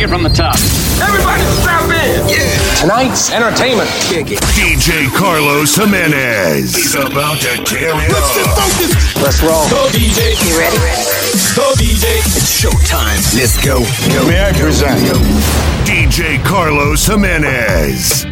take it from the top. Everybody strap in. Yeah. Tonight's entertainment. DJ Carlos Jimenez. He's about to carry Let's get focused. Let's roll. Go DJ. You ready? Go DJ. It's showtime. Let's go. go. May I present DJ Carlos Jimenez.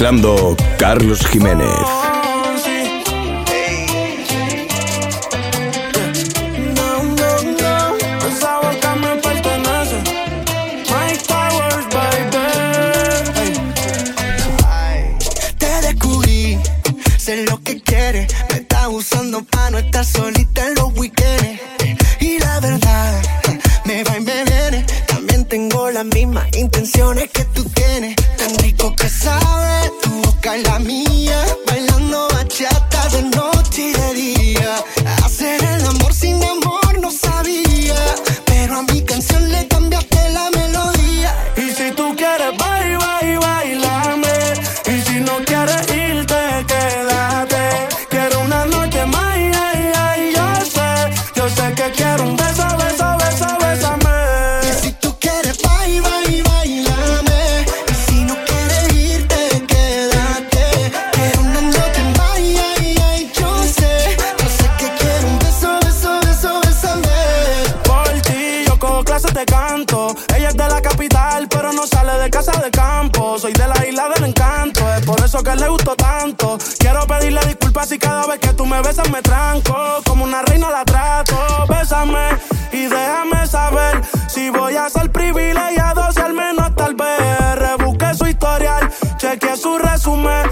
Mezclando Carlos Jiménez. Te descubrí, sé lo que quieres. Me estás usando para no estar solita casa de campo. Soy de la isla del encanto, es por eso que le gustó tanto. Quiero pedirle disculpas si cada vez que tú me besas me tranco. Como una reina la trato. Bésame y déjame saber si voy a ser privilegiado, si al menos tal vez. Rebusque su historial, chequeé su resumen.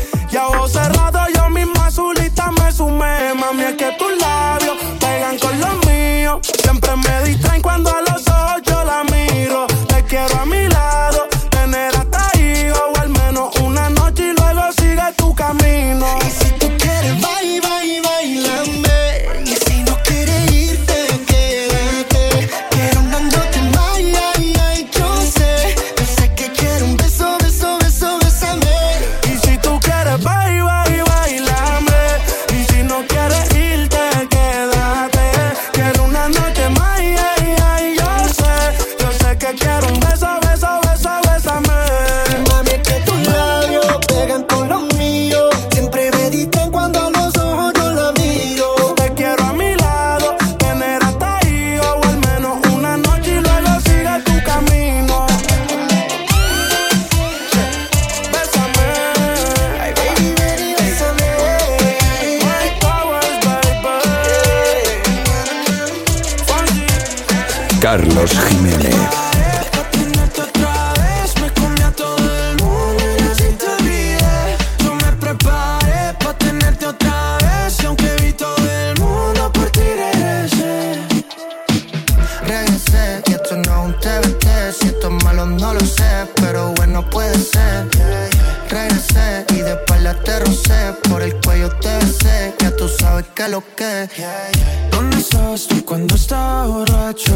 ¿Dónde estabas tú cuando estaba borracho?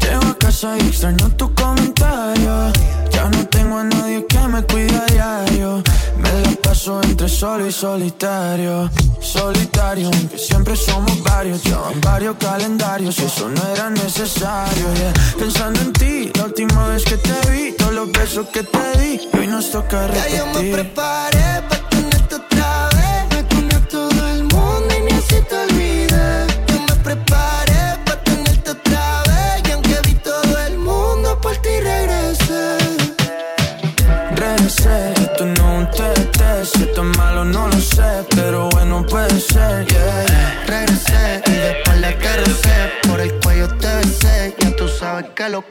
Llego a casa y extraño tu comentario. Ya no tengo a nadie que me cuide a diario. Me la paso entre solo y solitario. Solitario, aunque siempre somos varios. Llevan varios calendarios, eso no era necesario. yeah. Pensando en ti, la última vez que te vi, todos los besos que te di. y Hoy nos toca Ya yo me repetir. preparé pa'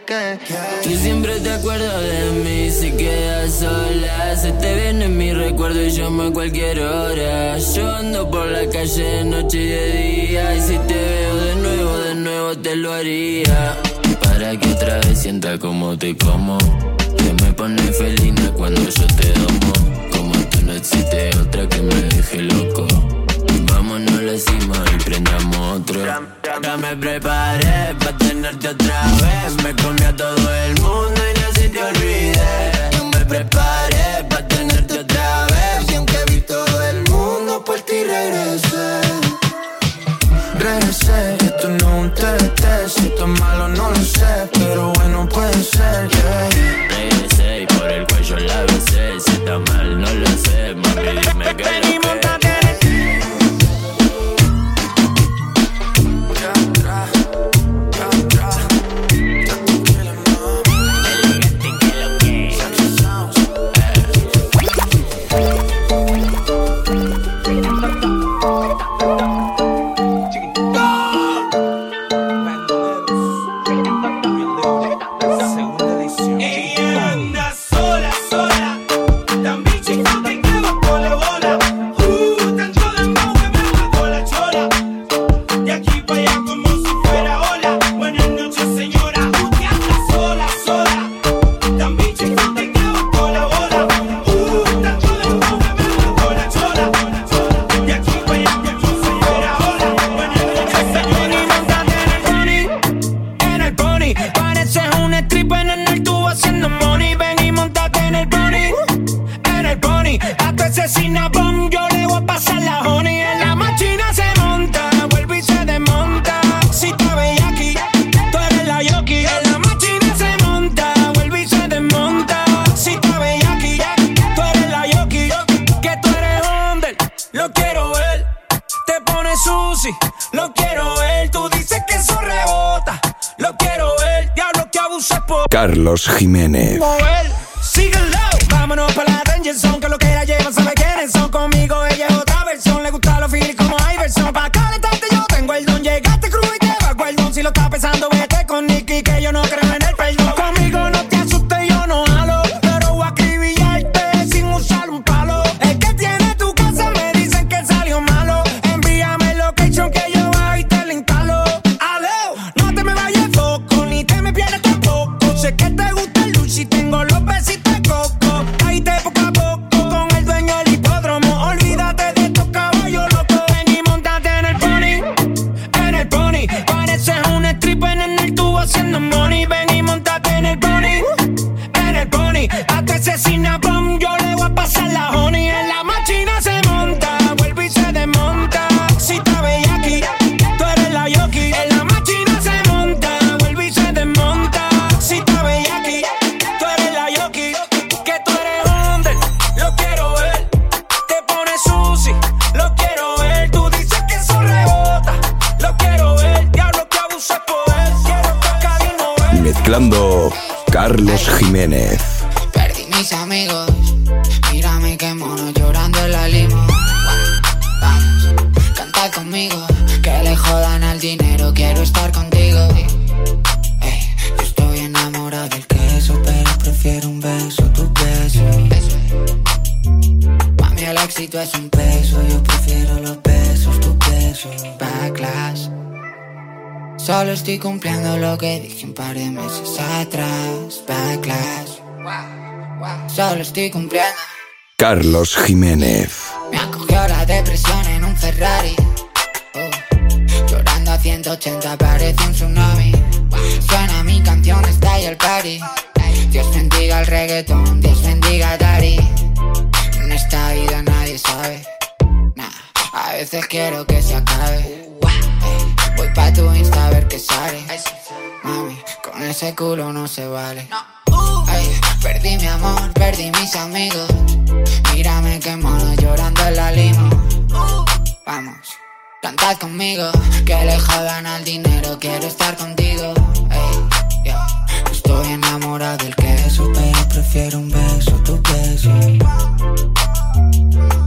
que. Y siempre te acuerdas de mí si quedas sola. Se te viene mi recuerdo y llamo a cualquier hora. Yo ando por la calle de noche y de día. Y si te veo de nuevo, de nuevo te lo haría. Para que otra vez sienta como te como. Que me pone felina cuando yo te domo. Como tú no existe otra que me deje loco. Vamos, no lo hicimos y prendamos otro. Ya me preparé para tenerte otra vez. Me comí a todo el mundo y no se te olvide. Yo me preparé para tenerte otra vez. Y aunque vi todo el mundo, por ti regresé. Regresé, esto no es un TT. Si esto es malo, no lo sé. Pero bueno, puede ser, yeah. Regresé y por el cuello la besé. Si está mal, no lo sé. Mami, dime que lo que Jiménez. Perdí mis amigos. Mírame qué mono llorando en la limo. Vamos, canta conmigo. Que le jodan al dinero, quiero estar contigo. Yo estoy enamorado del queso, pero prefiero un beso, tu beso. Mami, el éxito es un peso, yo prefiero los besos, tu beso. Backlash. Solo estoy cumpliendo lo que dije un par de meses atrás. Estoy cumpliendo. Carlos Jiménez. Me acogió la depresión en un Ferrari. Oh, Llorando a 180 parece un tsunami. Suena mi canción, está ahí el party. Dios bendiga el reggaetón, Dios bendiga a Dari. En esta vida nadie sabe. Nah, a veces quiero que se acabe. Voy pa' tu Insta a ver qué sale. Mami, con ese culo no se vale. Ey, perdí mi amor, perdí mis amigos. Mírame qué mono llorando en la limo. Vamos, cantad conmigo, que le jodan al dinero, quiero estar contigo. Ey, yeah. Estoy enamorado del queso, pero prefiero un beso, tu beso.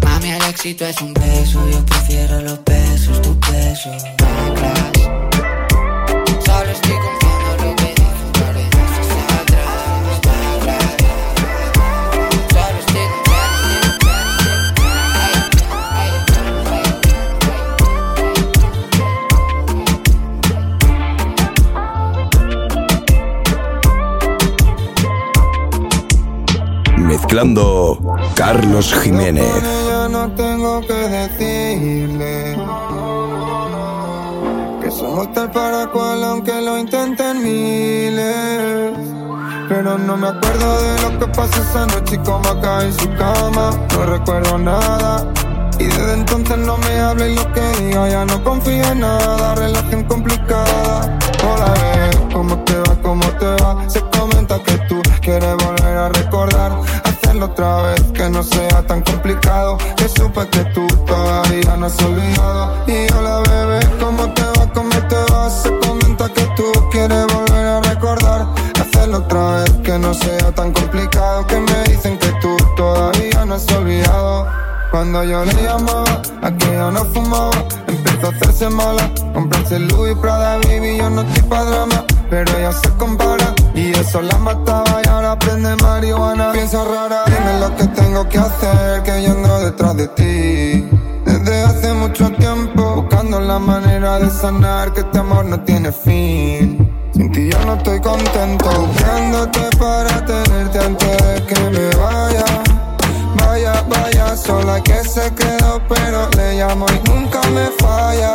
Mami, el éxito es un beso, yo prefiero los besos, tu beso. Backlash. Solo Mezclando Carlos Jiménez. Ella no tengo que decirle que somos tal para cual aunque lo intenten miles. Pero no me acuerdo de lo que pasó esa noche y cómo acá en su cama. No recuerdo nada. Y desde entonces no me habla y lo que diga ya no confío en nada. Relación complicada. Hola, ¿cómo te va? ¿Cómo te va? Se comenta que tú quieres volver a recordar. Hacerlo otra vez, que no sea tan complicado. Que supe que tú todavía no has olvidado. Y hola, bebé, ¿cómo te va? ¿Cómo te va? Se comenta que tú quieres volver a recordar. Hacerlo otra vez, que no sea tan complicado. Que me dicen que tú todavía no has olvidado. Cuando yo le llamaba, aquella no fumaba, empezó a hacerse mala. Comprarse Louis Prada, baby, yo no estoy pa' drama, pero ella se compara. Y eso la mataba y ahora prende marihuana. Piensa rara, dime lo que tengo que hacer, que yo ando detrás de ti. Desde hace mucho tiempo, buscando la manera de sanar, que este amor no tiene fin. Sin ti yo no estoy contento, buscándote para tenerte antes de que me vaya. Vaya, vaya, sola que se quedó, pero le llamo y nunca me falla.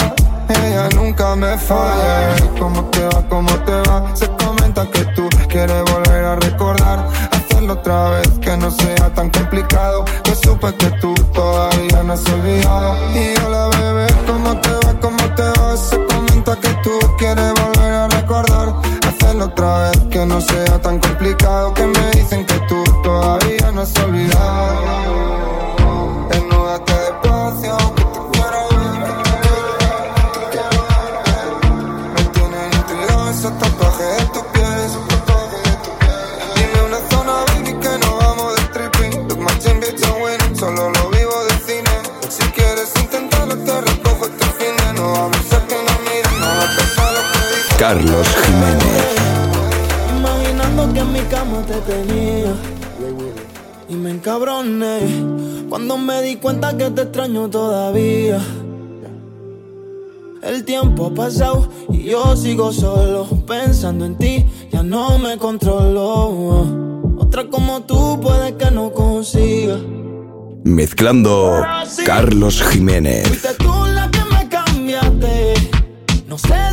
Ella nunca me falla. ¿Cómo te va? ¿Cómo te va? Se comenta que tú quieres volver a recordar. Hacerlo otra vez, que no sea tan complicado. Que supe que tú todavía no has olvidado. Y hola, bebé, ¿cómo te va? ¿Cómo te va? Se comenta que tú quieres volver a recordar. Hacerlo otra vez, que no sea tan complicado. Que me dicen que tú todavía no has olvidado. Carlos Jiménez. Imaginando que en mi cama te tenía Y me encabroné Cuando me di cuenta que te extraño todavía El tiempo ha pasado y yo sigo solo Pensando en ti, ya no me controlo Otra como tú puede que no consiga Mezclando Carlos Jiménez. Fuiste tú la que me cambiaste. No sé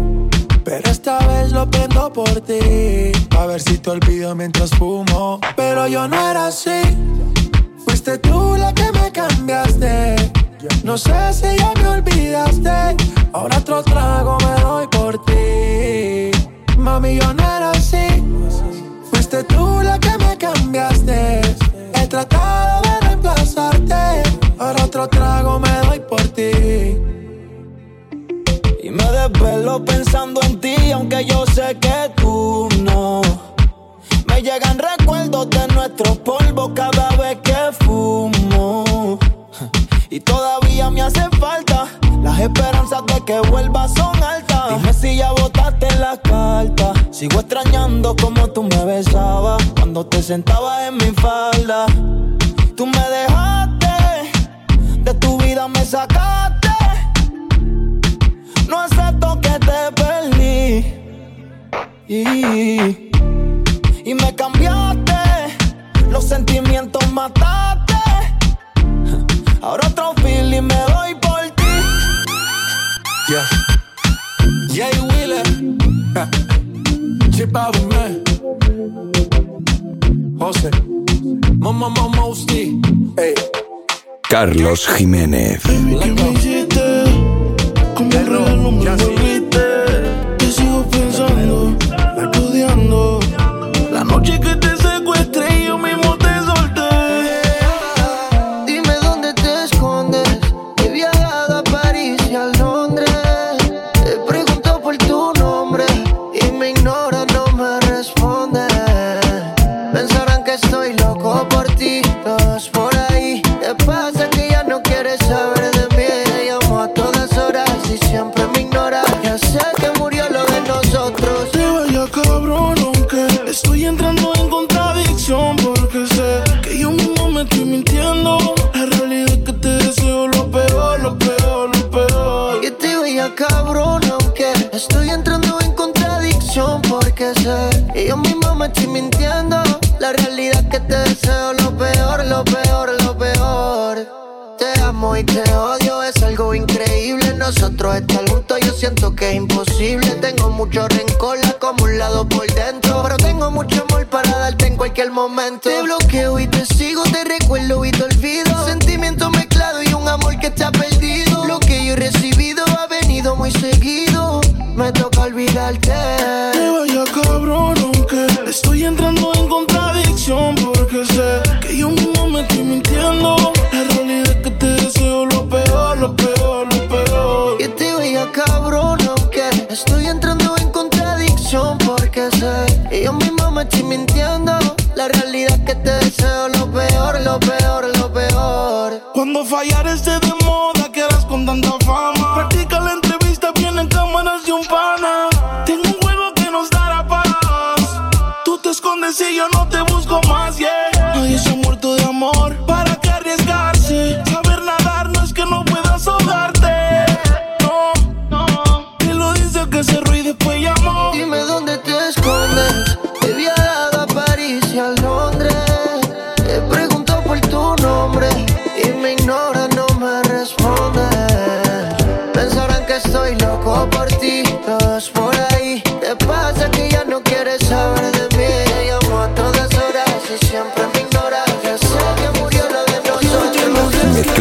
esta vez lo prendo por ti. A ver si te olvido mientras fumo. Pero yo no era así. Fuiste tú la que me cambiaste. No sé si ya me olvidaste. Ahora otro trago me doy por ti. Mami, yo no era así. Fuiste tú la que me cambiaste. He tratado de reemplazarte. Ahora otro trago me doy por ti. Me desvelo pensando en ti, aunque yo sé que tú no. Me llegan recuerdos de nuestros polvos cada vez que fumo. Y todavía me hace falta. Las esperanzas de que vuelva son altas. Dime si ya botaste la carta. Sigo extrañando como tú me besabas cuando te sentabas en mi falda. Tú me dejaste, de tu vida me sacaste. Y, y me cambiaste, los sentimientos mataste. Ahora otro feeling me doy por ti. Yeah. Jay Wheeler. Chip out man. José. Mama Mama Mosti. Hey. Carlos Jiménez. Let go. Como un regalo me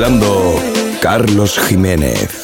mezclando Carlos Jiménez.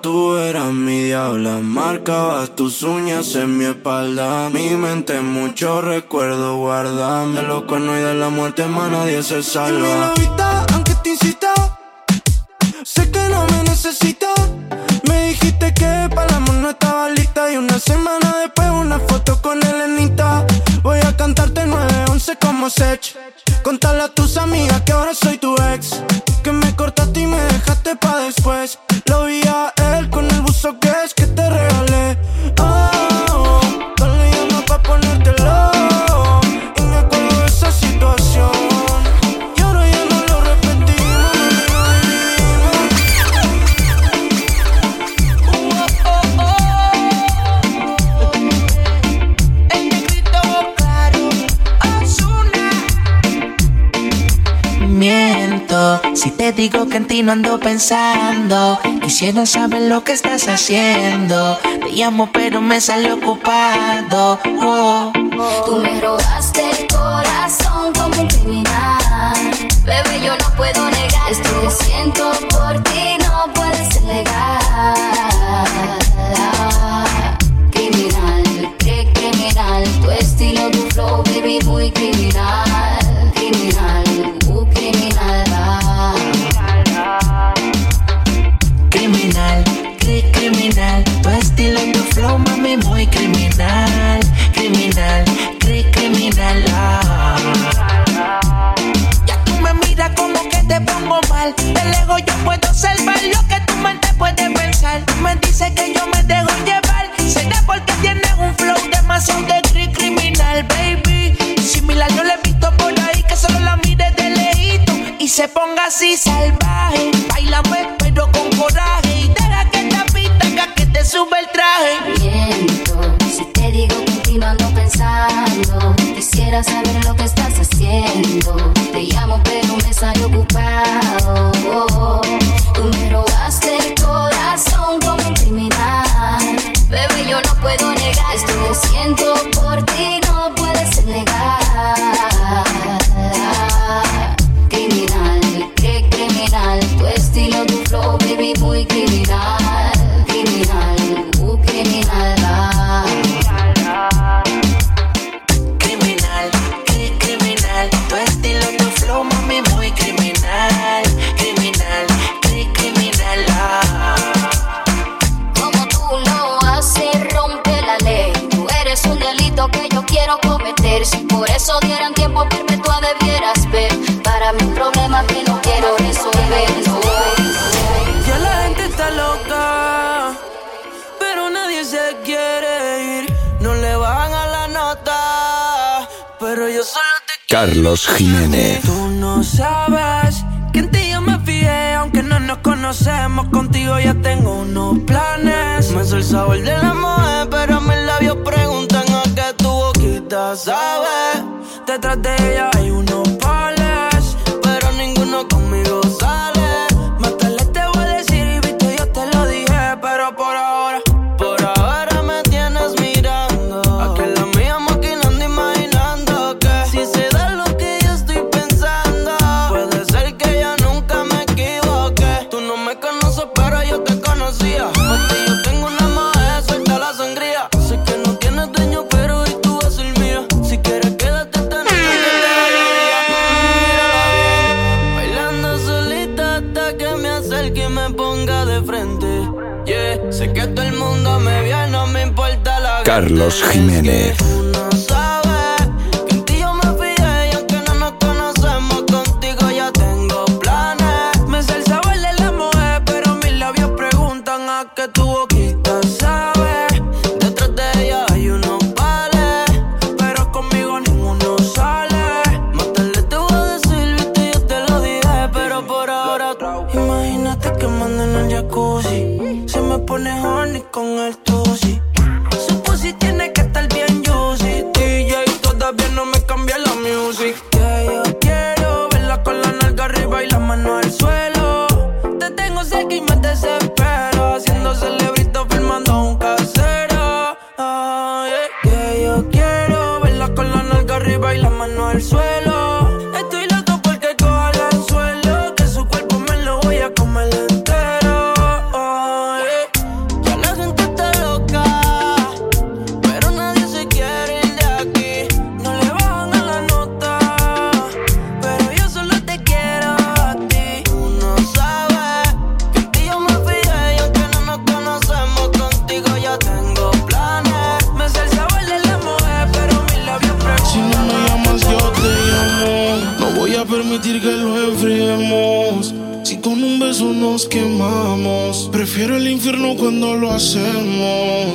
tú eras mi diabla. Marcabas tus uñas en mi espalda. Mi mente mucho recuerdo guarda. De los cuernos y de la muerte, más nadie se salva. Y vida, aunque te incita, sé que no me necesitas. Me dijiste que para el amor no estaba lista. Y una semana después, una foto con Elenita. Voy a cantarte 9-11 como Sech. Contarle a tus amigas que ahora soy tu ex. Que me cortaste y me dejaste pa' decir que en ti no ando pensando. Quisiera saber lo que estás haciendo. Te llamo, pero me sale ocupado. Oh. Tú me robaste el corazón como un criminal. Bebé, yo no puedo negar esto que siento así salvaje. Bailame pero con coraje. Y deja que esta haga que te sube el traje. Miento, si te digo continuando pensando. Quisiera saber lo que estás haciendo. Te llamo pero me sale ocupado. Tú me robaste el corazón como un criminal. Bebé, yo no puedo negar esto que siento eso dieran tiempo perpetua, debieras ver. Para mi problema que no quiero resolver. Ya la gente está loca, pero nadie se quiere ir. No le bajan a la nota, pero yo solo te Carlos Jiménez. Tú no sabes que en ti yo me fijé, aunque no nos conocemos. Contigo ya tengo unos planes. Me soy el sabor de la mujer, pero mis labios preguntan a qué tu boquita sabe. Detrás de ella hay unos Carlos. Jiménez.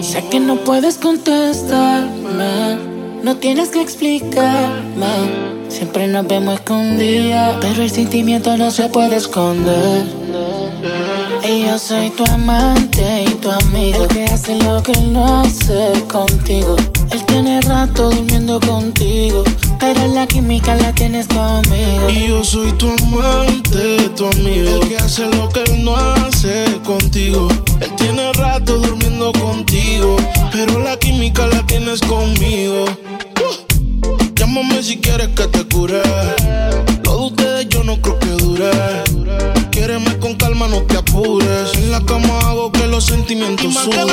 Sé que no puedes contestarme, no tienes que explicarme. Siempre nos vemos escondidas, pero el sentimiento no se puede esconder. Y yo soy tu amante y tu amigo, que hace lo que no hace contigo. Él tiene rato durmiendo contigo, pero la química la tienes conmigo. Y yo soy tu amante, tu amigo, el que hace lo que él no hace contigo. Él tiene rato durmiendo contigo, pero la química la tienes conmigo. Uh, Llámame si quieres que te cure. Lo de ustedes yo no creo que dure. Quiéreme con calma, no te apures. En la cama hago que los sentimientos suben.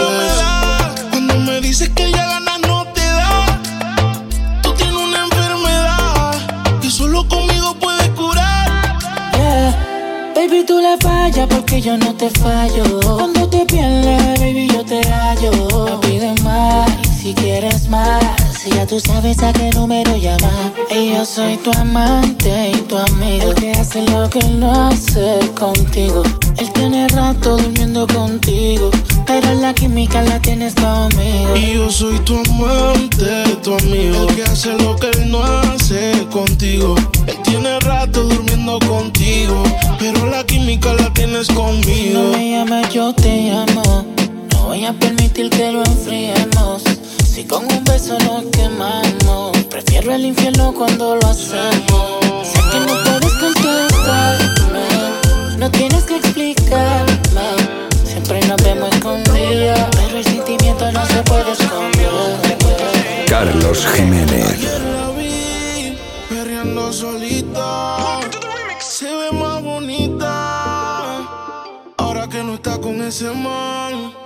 Cuando me dices que ya ganas tú le fallas porque yo no te fallo. Cuando te pierdes, baby, yo te hallo. No pides más y si quieres más. Si ya tú sabes a qué número llamar. Y yo soy tu amante y tu amigo. El que hace lo que él no hace contigo. Él tiene rato durmiendo contigo. Pero la química la tienes conmigo. Y yo soy tu amante, tu amigo. El que hace lo que él no hace contigo. Él tiene rato durmiendo contigo, pero la química la tienes conmigo. No me llames, yo te llamo. No voy a permitir que lo enfriemos. Si con un beso nos quemamos, prefiero el infierno cuando lo hacemos. Sé que no puedes contestarme, no tienes que explicarme. Siempre nos vemos escondidas, pero el sentimiento no se puede esconder. Carlos Jiménez. La vi perreando solita. Se ve más bonita. Ahora que no está con ese man.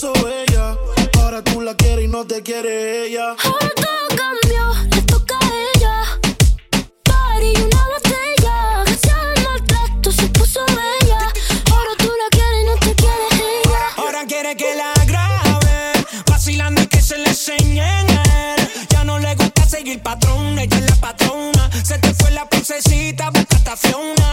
Puso bella. Ahora tú la quieres y no te quiere ella. Ahora todo cambió, le toca a ella. Party, una botella. Gracias al maltrato se puso bella. Ahora tú la quieres y no te quiere ella. Ahora quiere que la grabe, vacilando y que se le enseñen a él. Ya no le gusta seguir patrón, ella es la patrona. Se te fue la princesita, busca Fiona.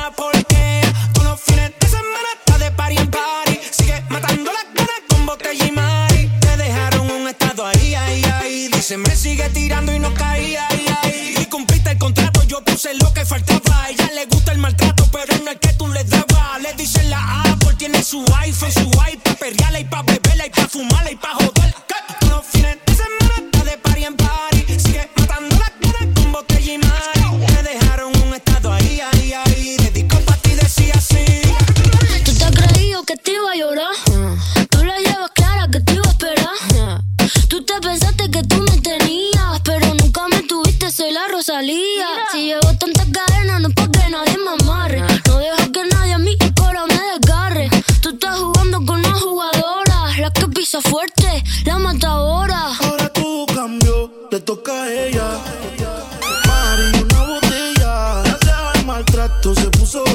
Dice, me sigue tirando y no caía, ahí, ahí. Y cumpliste el contrato, yo puse lo que faltaba. A ella le gusta el maltrato, pero no el que tú le dabas. Le dicen la Apple, tiene su iPhone, su iPad, perreala y pa' beberla y pa' fumarla y pa' joder. Todos los fines de semana está de party en party. Sigue matando las ganas con botella y mari. Te dejaron un estado ahí, ahí, ahí. Dedicó pa' ti, decía así. Tú te has creído que te iba a llorar. Te pensaste que tú me tenías, pero nunca me tuviste, soy la Rosalía. Si llevo tantas cadenas, no es pa' que nadie me amarre. No dejo que nadie a mí el coro me desgarre. Tú estás jugando con una jugadora, la que pisa fuerte, la matadora. Ahora todo cambió, le toca a ella. Mari, una botella. Gracias al maltrato se puso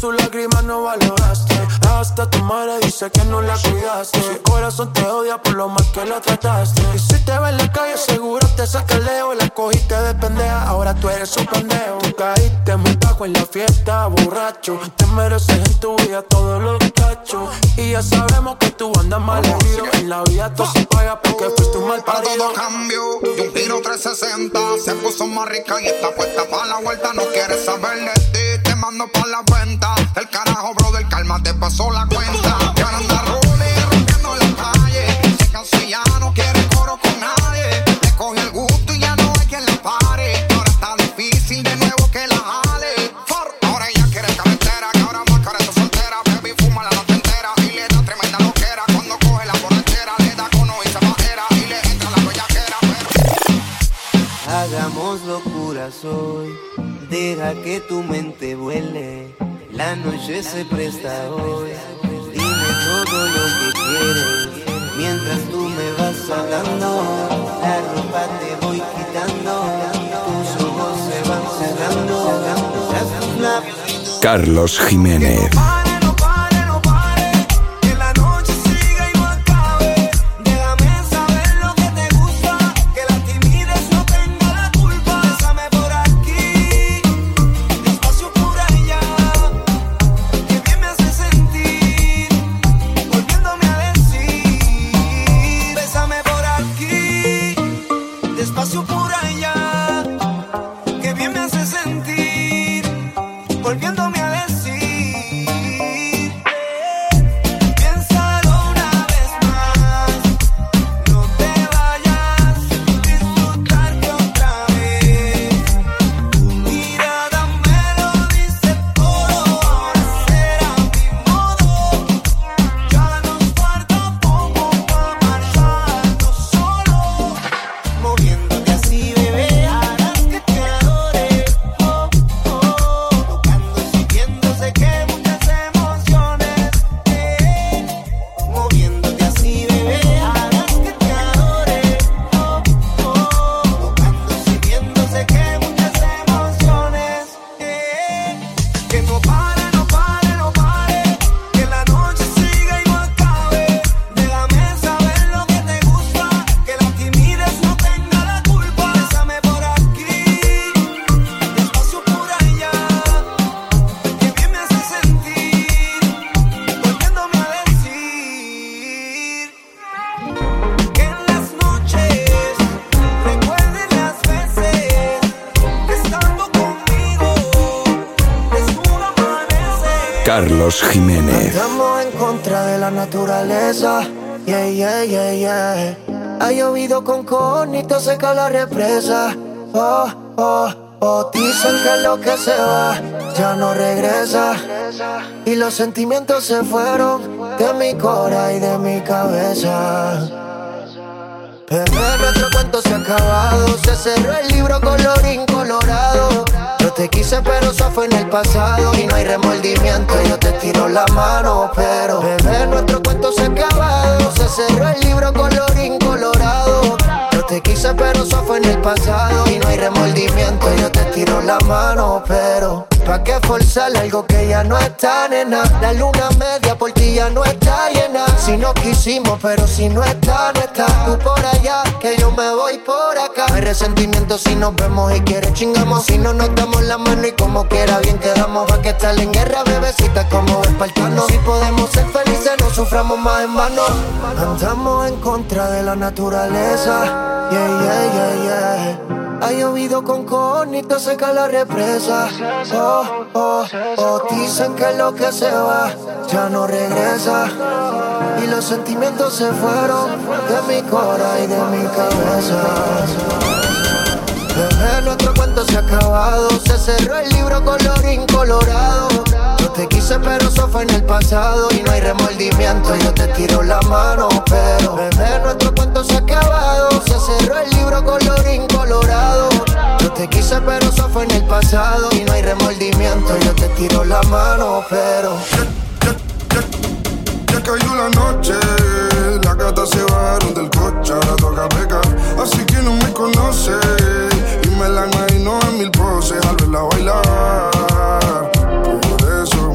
su lágrima no valoraste. Hasta tu madre dice que no la cuidaste. Su corazón te odia por lo mal que la trataste. Y si te ve en la calle, seguro te saca el leo. La cogiste de pendeja, ahora tú eres un pendejo. Caíste en la fiesta, borracho. Te mereces en tu vida todos los cachos. Y ya sabemos que tú andas mal herido. En la vida todo se paga porque fuiste un mal parido. todo cambió, de un giro 360 Se puso más rica y está puesta para la vuelta No quiere saber de ti, te mando pa' la venta El carajo, brother, calma, te pasó la cuenta locuras hoy, deja que tu mente vuele. La noche se presta hoy, dime todo lo que quieres. Mientras tú me vas hablando, la ropa te voy quitando. Tus ojos se van cerrando. Carlos Jiménez. Llovido con conito, seca la represa. Oh, oh, oh. Dicen que lo que se va ya no regresa. Y los sentimientos se fueron de mi cora y de mi cabeza. Bebé, nuestro cuento se ha acabado. Se cerró el libro colorín colorado. Yo te quise, pero eso fue en el pasado. Y no hay remordimiento, yo te tiro la mano. Pero, bebé, nuestro cuento se ha acabado. Se cerró el libro colorín colorado. Yo te quise, pero eso fue en el pasado. Y no hay remordimiento, yo te tiro la mano. Pero, ¿pa' qué forzar algo que ya no está, nena? La luna media por ti ya no está llena. Si no quisimos, pero si no está, no está. Tú por allá, que yo me voy por acá. No hay resentimiento si nos vemos y quieres chingamos. Si no nos damos la mano y como quiera bien quedamos. Va que estar en guerra, bebecita, como espartano. Si podemos ser felices, no suframos más en vano. Andamos en contra de la naturaleza. Yeah, yeah, yeah, yeah. Ha llovido con conito, seca la represa. Oh, oh, oh. Dicen que lo que se va ya no regresa. Y los sentimientos se fueron de mi cora y de mi cabeza. Bebé, nuestro cuento se ha acabado. Se cerró el libro colorín colorado. Yo te quise, pero eso fue en el pasado. Y no hay remordimiento, yo te tiro la mano. Pero, bebé, nuestro cuento se ha acabado. Se cerró el libro colorín colorado. Yo te quise, pero eso fue en el pasado. Y no hay remordimiento, yo te tiro la mano. Pero, Ya cayó la noche, las gatas se bajaron del coche, ahora toca pecar. Así que no me conoce y me la imagino en mil poses al verla bailar. Por eso,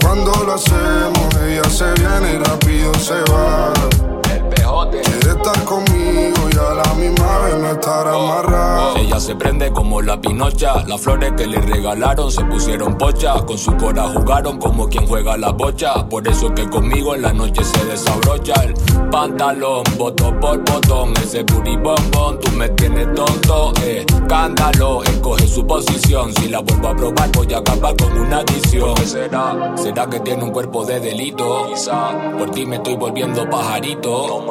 cuando lo hacemos, ella se viene y rápido se va. Quiere estar conmigo se prende como la pinocha. Las flores que le regalaron se pusieron pocha. Con su cora jugaron como quien juega la bocha. Por eso que conmigo en la noche se desabrocha el pantalón. Botón por botón, ese booty bombón. Tú me tienes tonto, eh. Cándalo, escoge su posición. Si la vuelvo a probar, voy a acabar con una adicción. ¿Qué será? ¿Será que tiene un cuerpo de delito? Quizá por ti me estoy volviendo pajarito.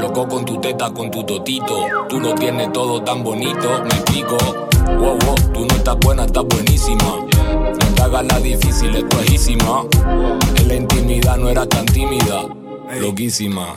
Loco con tu teta, con tu totito. Tú lo tienes todo tan bonito, me explico. Wow, wow, tú no estás buena, estás buenísima. No te hagas la difícil, es tuajísima. En la intimidad no era tan tímida, loquísima.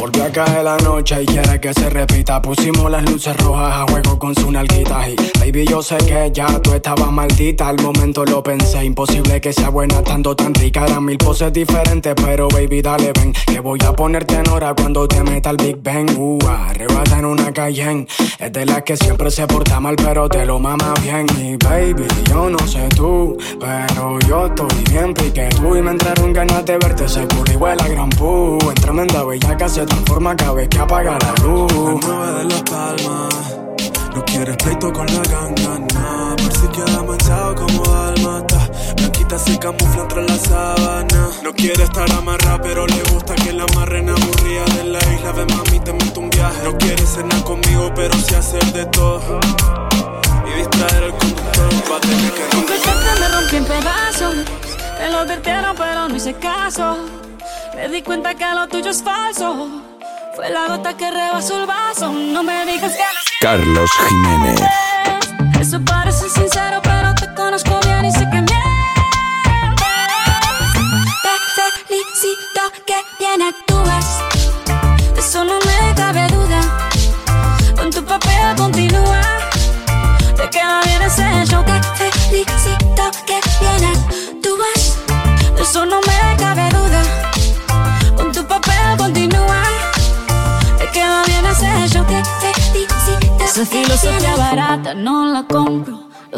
Porque acá es la noche y quiere que se repita. Pusimos las luces rojas a juego con su nalguita. Y baby, yo sé que ya tú estabas maldita. Al momento lo pensé, imposible que sea buena estando tan rica. Eran mil poses diferentes, pero baby, dale ven. Que voy a ponerte en hora cuando te meta el Big Bang. Uh, arrebata en una Cayenne. Es de las que siempre se porta mal, pero te lo mama bien. Y baby, yo no sé tú, pero yo estoy bien pique tú. Y me entraron ganas de verte seguro. Igual a gran pu. En tremenda bellaca se transforma cada vez que apaga la luz. Me mueve de las palmas. No quieres pleito con la ganga, nah. Por si queda manchado como dalmata. Blanquita se camufla entre la sábana. No quiere estar amarrada, pero le gusta que la amarren aburrida de la isla. Ve mami, te meto un viaje. No quiere cenar conmigo, pero sí hacer de todo. Y distraer al conductor. Va a tener que cachete me rompí en pedazos. Me lo advirtieron, pero no hice caso. Me di cuenta que lo tuyo es falso. Fue la gota que rebasó el vaso. No me digas que Carlos Jiménez. Eso parece sincero, pero te conozco bien y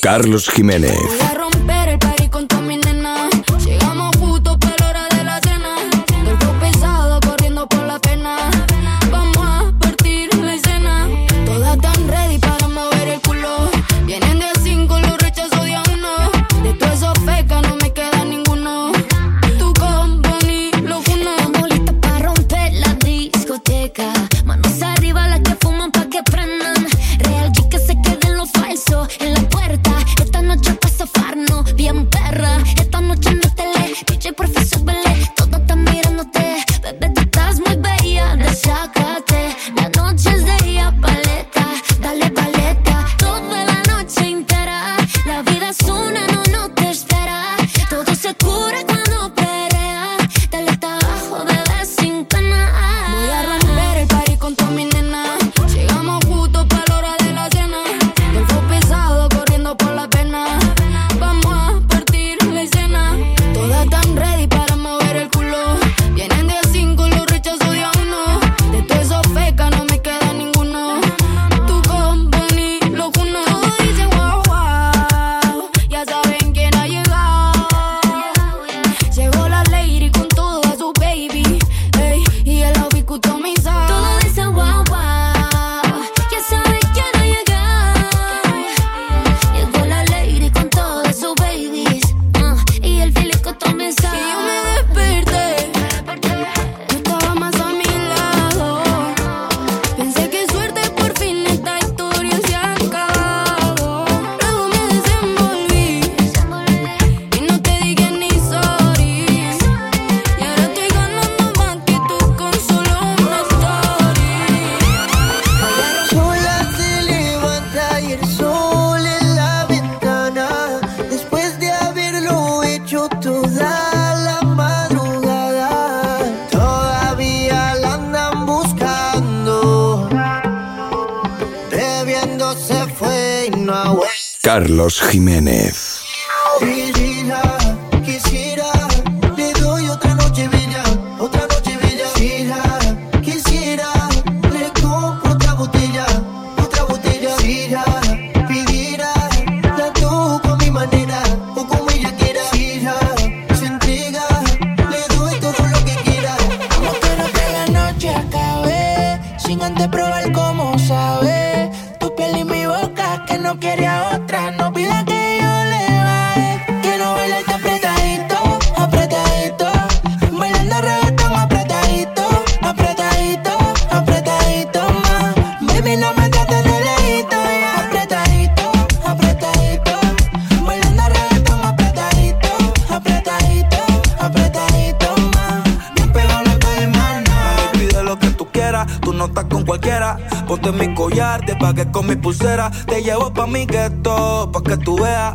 Carlos Jiménez. Ponte mi collar, te pagué con mi pulsera. Te llevo pa' mi gueto, pa' que tú veas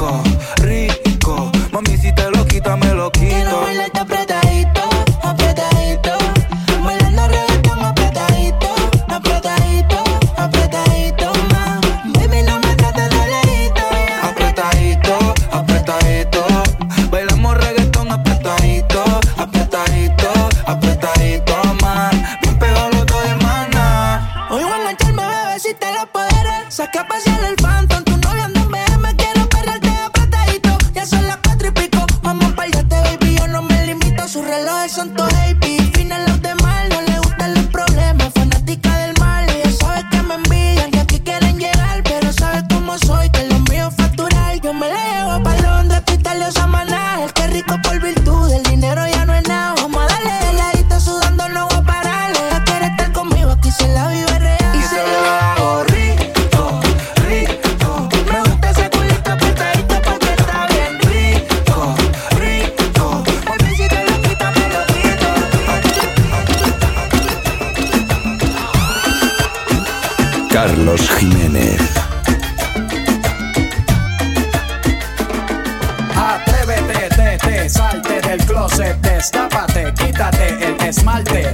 rico. Carlos Jiménez. Atrévete, te, te, salte del closet, destápate, quítate el esmalte,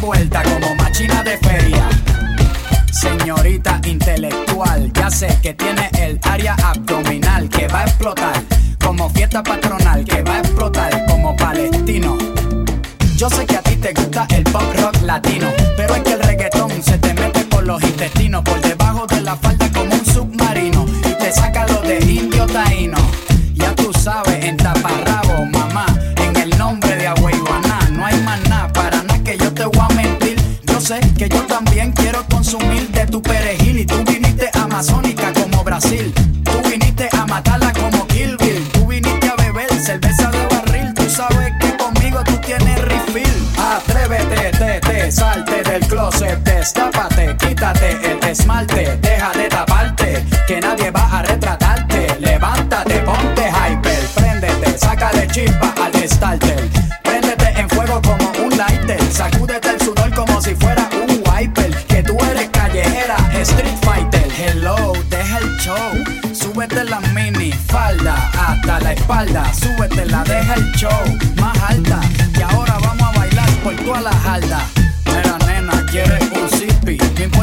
vuelta como machina de feria. Señorita intelectual, ya sé que tiene el área abdominal que va a explotar como fiesta patronal, que va a explotar como palestino. Yo sé que a ti te gusta el pop rock latino, pero es que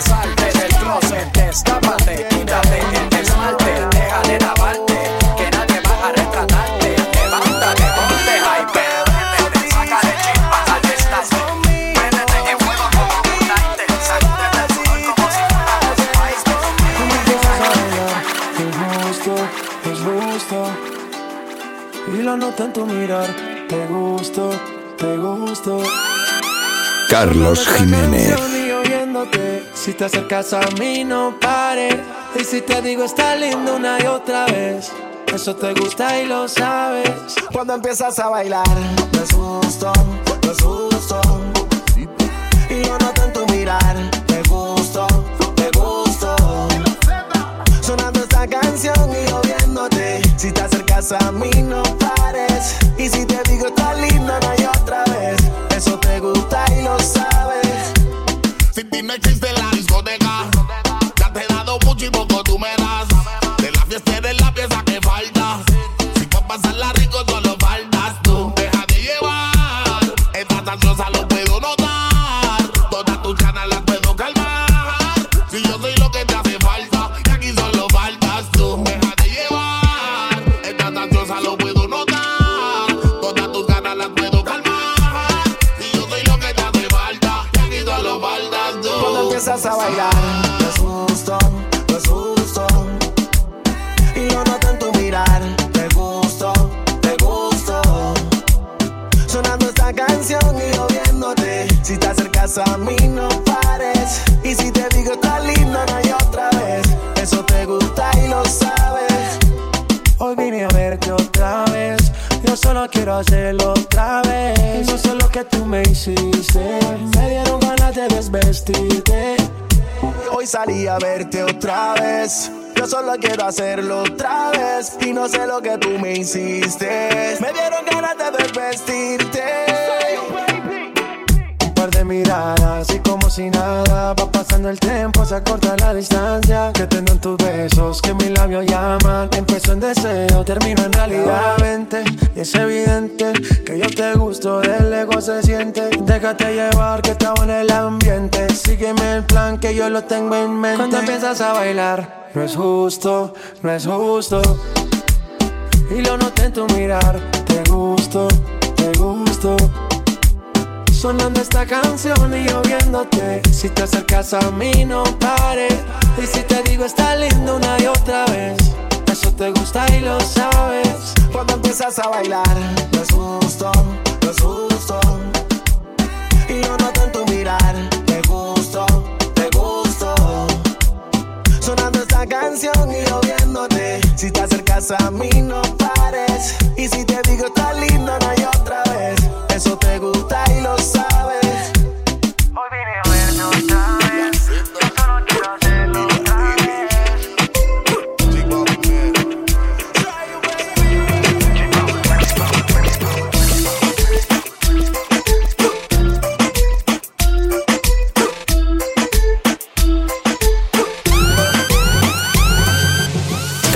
te, salte del closet, destápate, quítate el esmalte, deja de taparte, que nadie va a retratarte. Levántate, ponte hyper, préndete, saca de chispa al starter. Préndete en fuego como un lighter, sacúdete el sudor como si fuera un wiper. Es justo, es justo. Y lo noto en tu mirar. Te gusto, te gusto. Carlos Jiménez. Si te acercas a mí no pares. Y si te digo está lindo una y otra vez. Eso te gusta y lo sabes. Cuando empiezas a bailar, me asusto, me asusto. Y yo noto en tu mirar, te gusto, te gusto. Sonando esta canción y yo viéndote. Si te acercas a mí, no hacerlo otra vez. Y no sé lo que tú me hiciste. Lo tengo en mente. Cuando empiezas a bailar, no es justo, no es justo. Y lo noté en tu mirar, te gusto, te gusto. Sonando esta canción y yo viéndote. Si te acercas a mí, no pares. Y si te digo está lindo una y otra vez. Eso te gusta y lo sabes. Cuando empiezas a bailar, no es justo, no es justo. Y yo noto en tu mirar, Y yo. Si te acercas a mí, no pares. Y si te digo está lindo, no hay otra vez. Eso te gusta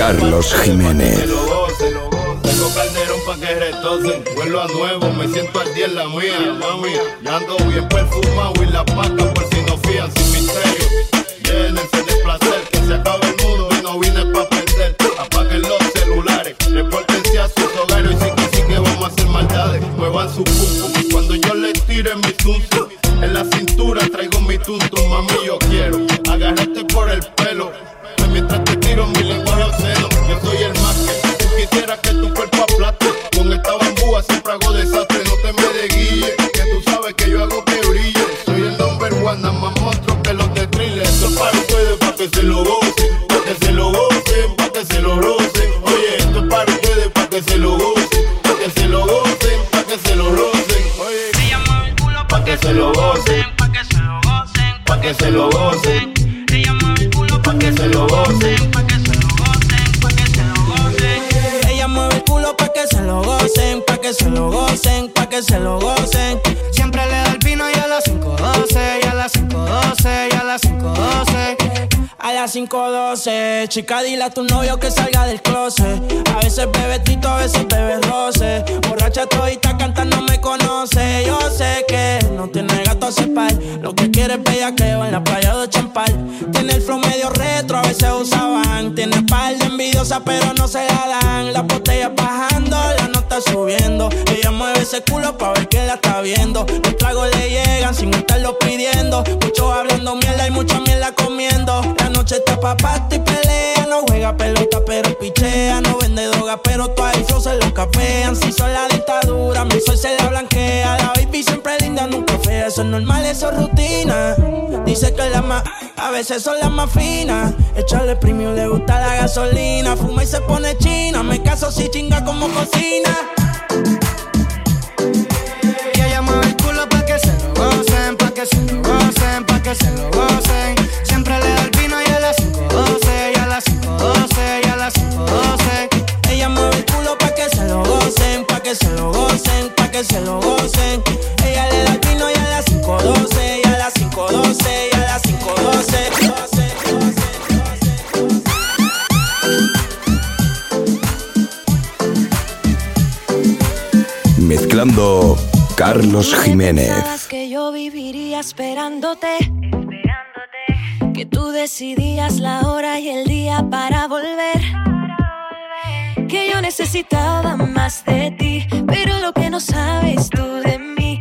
Carlos Jiménez. Vuelo a nuevo, me siento al día en la mía, mami. Ya ando bien perfumado y la paca por si no fían sin misterio. Llénense de placer, que se acabe el mundo y no vine pa' perder. Apaguen los celulares, repórtense a sus hogares y sí que sí que vamos a hacer maldades. Muevan su pum cuando yo les tire mi tuntum. En la cintura traigo mi tuntum, mami, yo quiero culo pa' que se lo gocen, pa' que se lo gocen, pa' que se lo gocen. 5.12, chica, dile a tu novio que salga del closet. A veces bebe tito, a veces bebe roce. Borracha todita cantando me conoce. Yo sé que no tiene gato a par. Lo que quiere es bellaqueo en la playa de Champal. Tiene el flow medio retro, a veces usaban. Tiene par de envidiosas, pero no se la dan. Las botellas bajando, la nota subiendo. Ella mueve ese culo pa' ver que la está viendo. Los tragos le llegan sin estarlo pidiendo. Muchos hablando mierda y mucha mierda comiendo. Noche está pa' y pelea. No juega pelota, pero pichea. No vende droga, pero el flow se lo capean. Si son la dictadura, mi sol se la blanquea. La baby siempre linda, nunca fea. Eso es normal, eso es rutina. Dice que la más, a veces son las más finas. Echarle premium, le gusta la gasolina. Fuma y se pone china. Me caso si chinga como cocina. Y ella mueve el culo pa' que se lo gocen, pa' que se lo que se lo gocen, pa' que se lo gocen. Ella le da el vino y a las 5.12, y a las 5.12, y a las 5.12. Mezclando Carlos Jiménez. Que yo viviría esperándote. Que tú decidías la hora y el día para volver. Que yo necesitaba más de ti. Pero lo que no sabes tú de mí.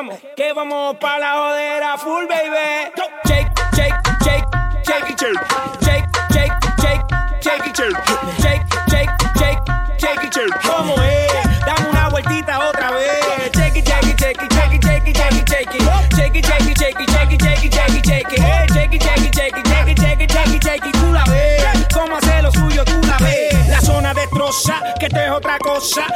Vamos, que vamos, pa' la jodera full, baby. Shake, shake, shake, shake it, shake. Shake, shake, shake, shake it, shake. Shake, shake, shake, shake it, shake. ¿Cómo es? Dame una vueltita otra vez. Shake it, shake it, shake it, shake it, shake it, shake it, shake it. Shake it, shake it, shake it, shake it, shake it, shake it, shake it. Eh, Shake it, shake it, shake it, shake it, shake it, shake it, shake it. Tú la ves. Cómo hace lo suyo, tú la ves. La zona destroza, que esto es otra cosa.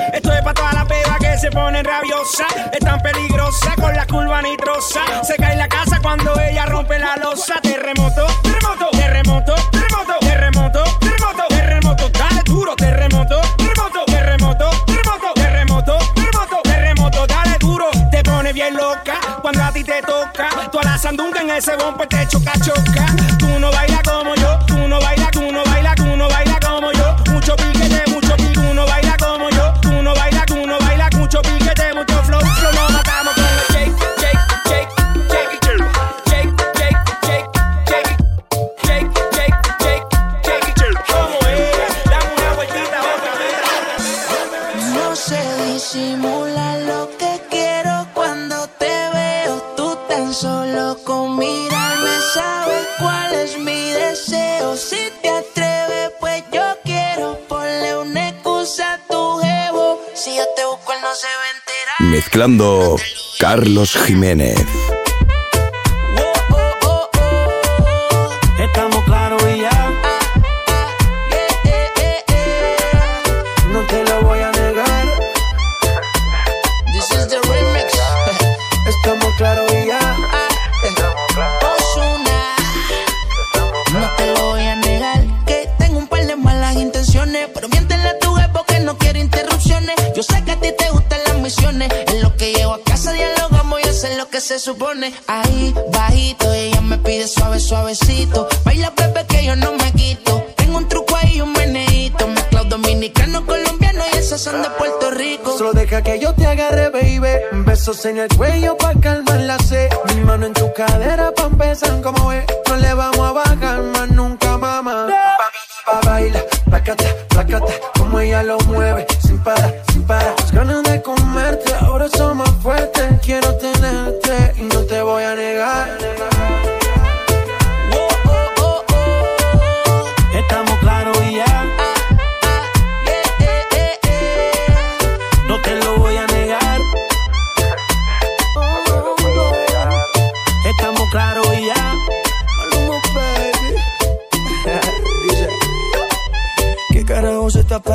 Se ponen rabiosas. Es tan peligrosa con la curva nitrosa. Se cae la casa cuando ella rompe la losa. Terremoto, terremoto, terremoto, terremoto, terremoto, terremoto, terremoto. Dale duro, terremoto, terremoto, terremoto, terremoto, terremoto, terremoto, terremoto. Dale duro, te pone bien loca cuando a ti te toca. Tú a la sandunga en ese bumper te choca, choca. Tú no bailas como yo, Mezclando Carlos Jiménez. Ahí, bajito, ella me pide suave, suavecito. Baila, bebé, que yo no me quito. Tengo un truco ahí, un meneíto. Mezclado dominicano, colombiano y esas son de Puerto Rico. Solo deja que yo te agarre, baby. Besos en el cuello pa' calmar la sed. Mi mano en tu cadera pa' empezar como es. No le vamos a bajar más nunca, mamá. Pa, pa baila, placata, placata. Como ella lo mueve, sin parar, sin parar. Las ganas de comerte, ahora son más fuertes. Quiero tenerte y no te voy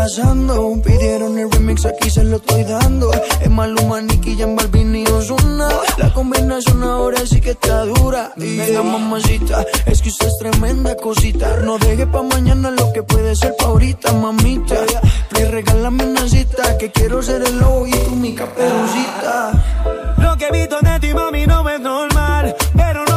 pasando? Pidieron el remix, aquí se lo estoy dando. Es Maluma, Nicky, Jan Balvin y Ozuna. La combinación ahora sí que está dura. Y Venga, mamacita, es que usted es tremenda cosita. No deje pa' mañana lo que puede ser pa' ahorita, mamita. Please, regálame una cita, que quiero ser el lobo y tú mi caperucita. Lo que he visto de ti, mami, no es normal. Pero no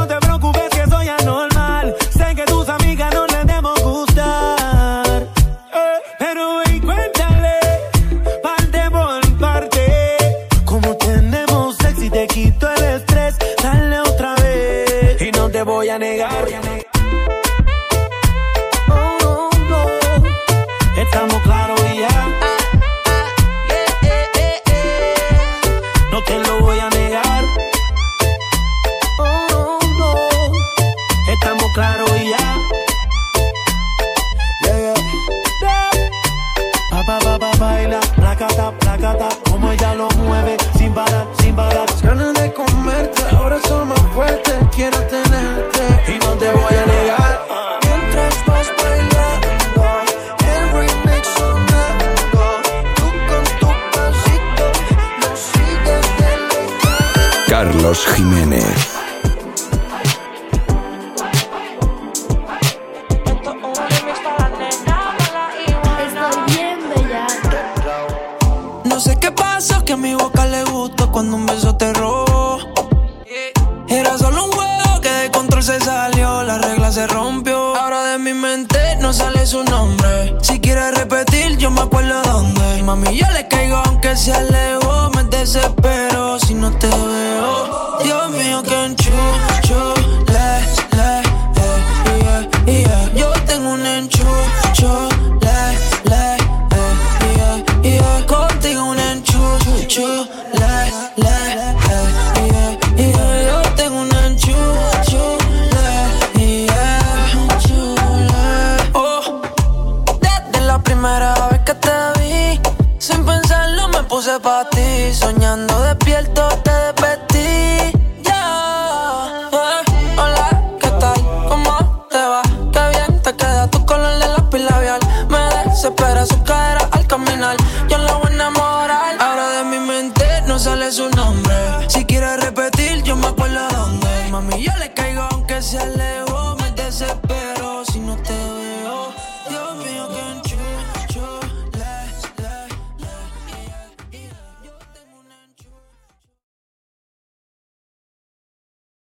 baila, placata, placata. Como ella lo mueve, sin parar, sin parar. Las ganas de comerte ahora son más fuertes. Quiero tenerte y no te voy a negar. Mientras vas bailando, el remix sonando. Tú con tu pasito, lo sigues de Carlos Jiménez.